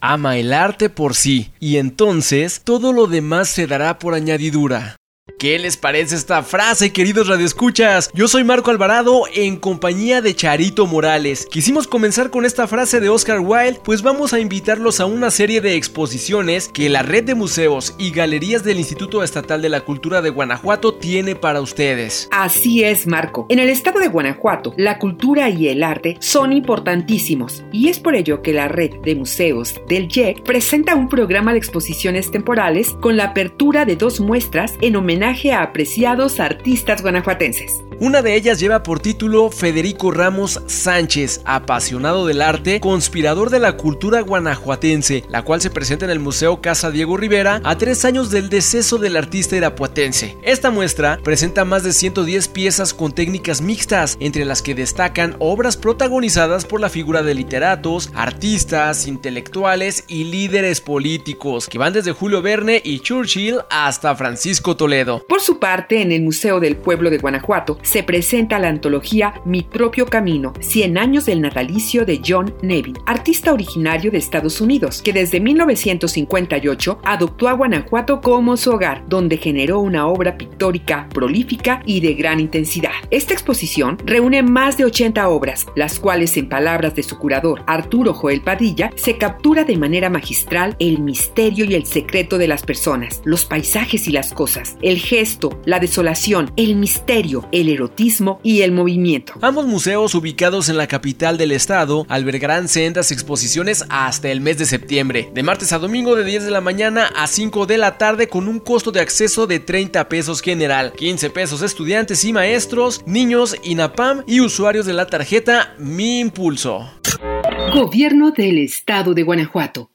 Ama el arte por sí, y entonces todo lo demás se dará por añadidura. ¿Qué les parece esta frase, queridos radioescuchas? Yo soy Marco Alvarado en compañía de Charito Morales. Quisimos comenzar con esta frase de Oscar Wilde, pues vamos a invitarlos a una serie de exposiciones que la red de museos y galerías del Instituto Estatal de la Cultura de Guanajuato tiene para ustedes. Así es, Marco. En el estado de Guanajuato, la cultura y el arte son importantísimos y es por ello que la red de museos del JEC presenta un programa de exposiciones temporales con la apertura de dos muestras en homenaje a apreciados artistas guanajuatenses. Una de ellas lleva por título Federico Ramos Sánchez, apasionado del arte, conspirador de la cultura guanajuatense, la cual se presenta en el Museo Casa Diego Rivera a tres años del deceso del artista irapuatense. Esta muestra presenta más de 110 piezas con técnicas mixtas, entre las que destacan obras protagonizadas por la figura de literatos, artistas, intelectuales y líderes políticos, que van desde Julio Verne y Churchill hasta Francisco Toledo. Por su parte, en el Museo del Pueblo de Guanajuato, se presenta la antología Mi propio camino, 100 años del natalicio de John Neville, artista originario de Estados Unidos, que desde 1958 adoptó a Guanajuato como su hogar, donde generó una obra pictórica prolífica y de gran intensidad. Esta exposición reúne más de 80 obras, las cuales en palabras de su curador Arturo Joel Padilla, se captura de manera magistral el misterio y el secreto de las personas, los paisajes y las cosas, el gesto, la desolación, el misterio, el erotismo y el movimiento. Ambos museos ubicados en la capital del estado albergarán sendas exposiciones hasta el mes de septiembre, de martes a domingo de 10 de la mañana a 5 de la tarde con un costo de acceso de 30 pesos general, 15 pesos estudiantes y maestros, niños, INAPAM y usuarios de la tarjeta Mi Impulso. Gobierno del Estado de Guanajuato.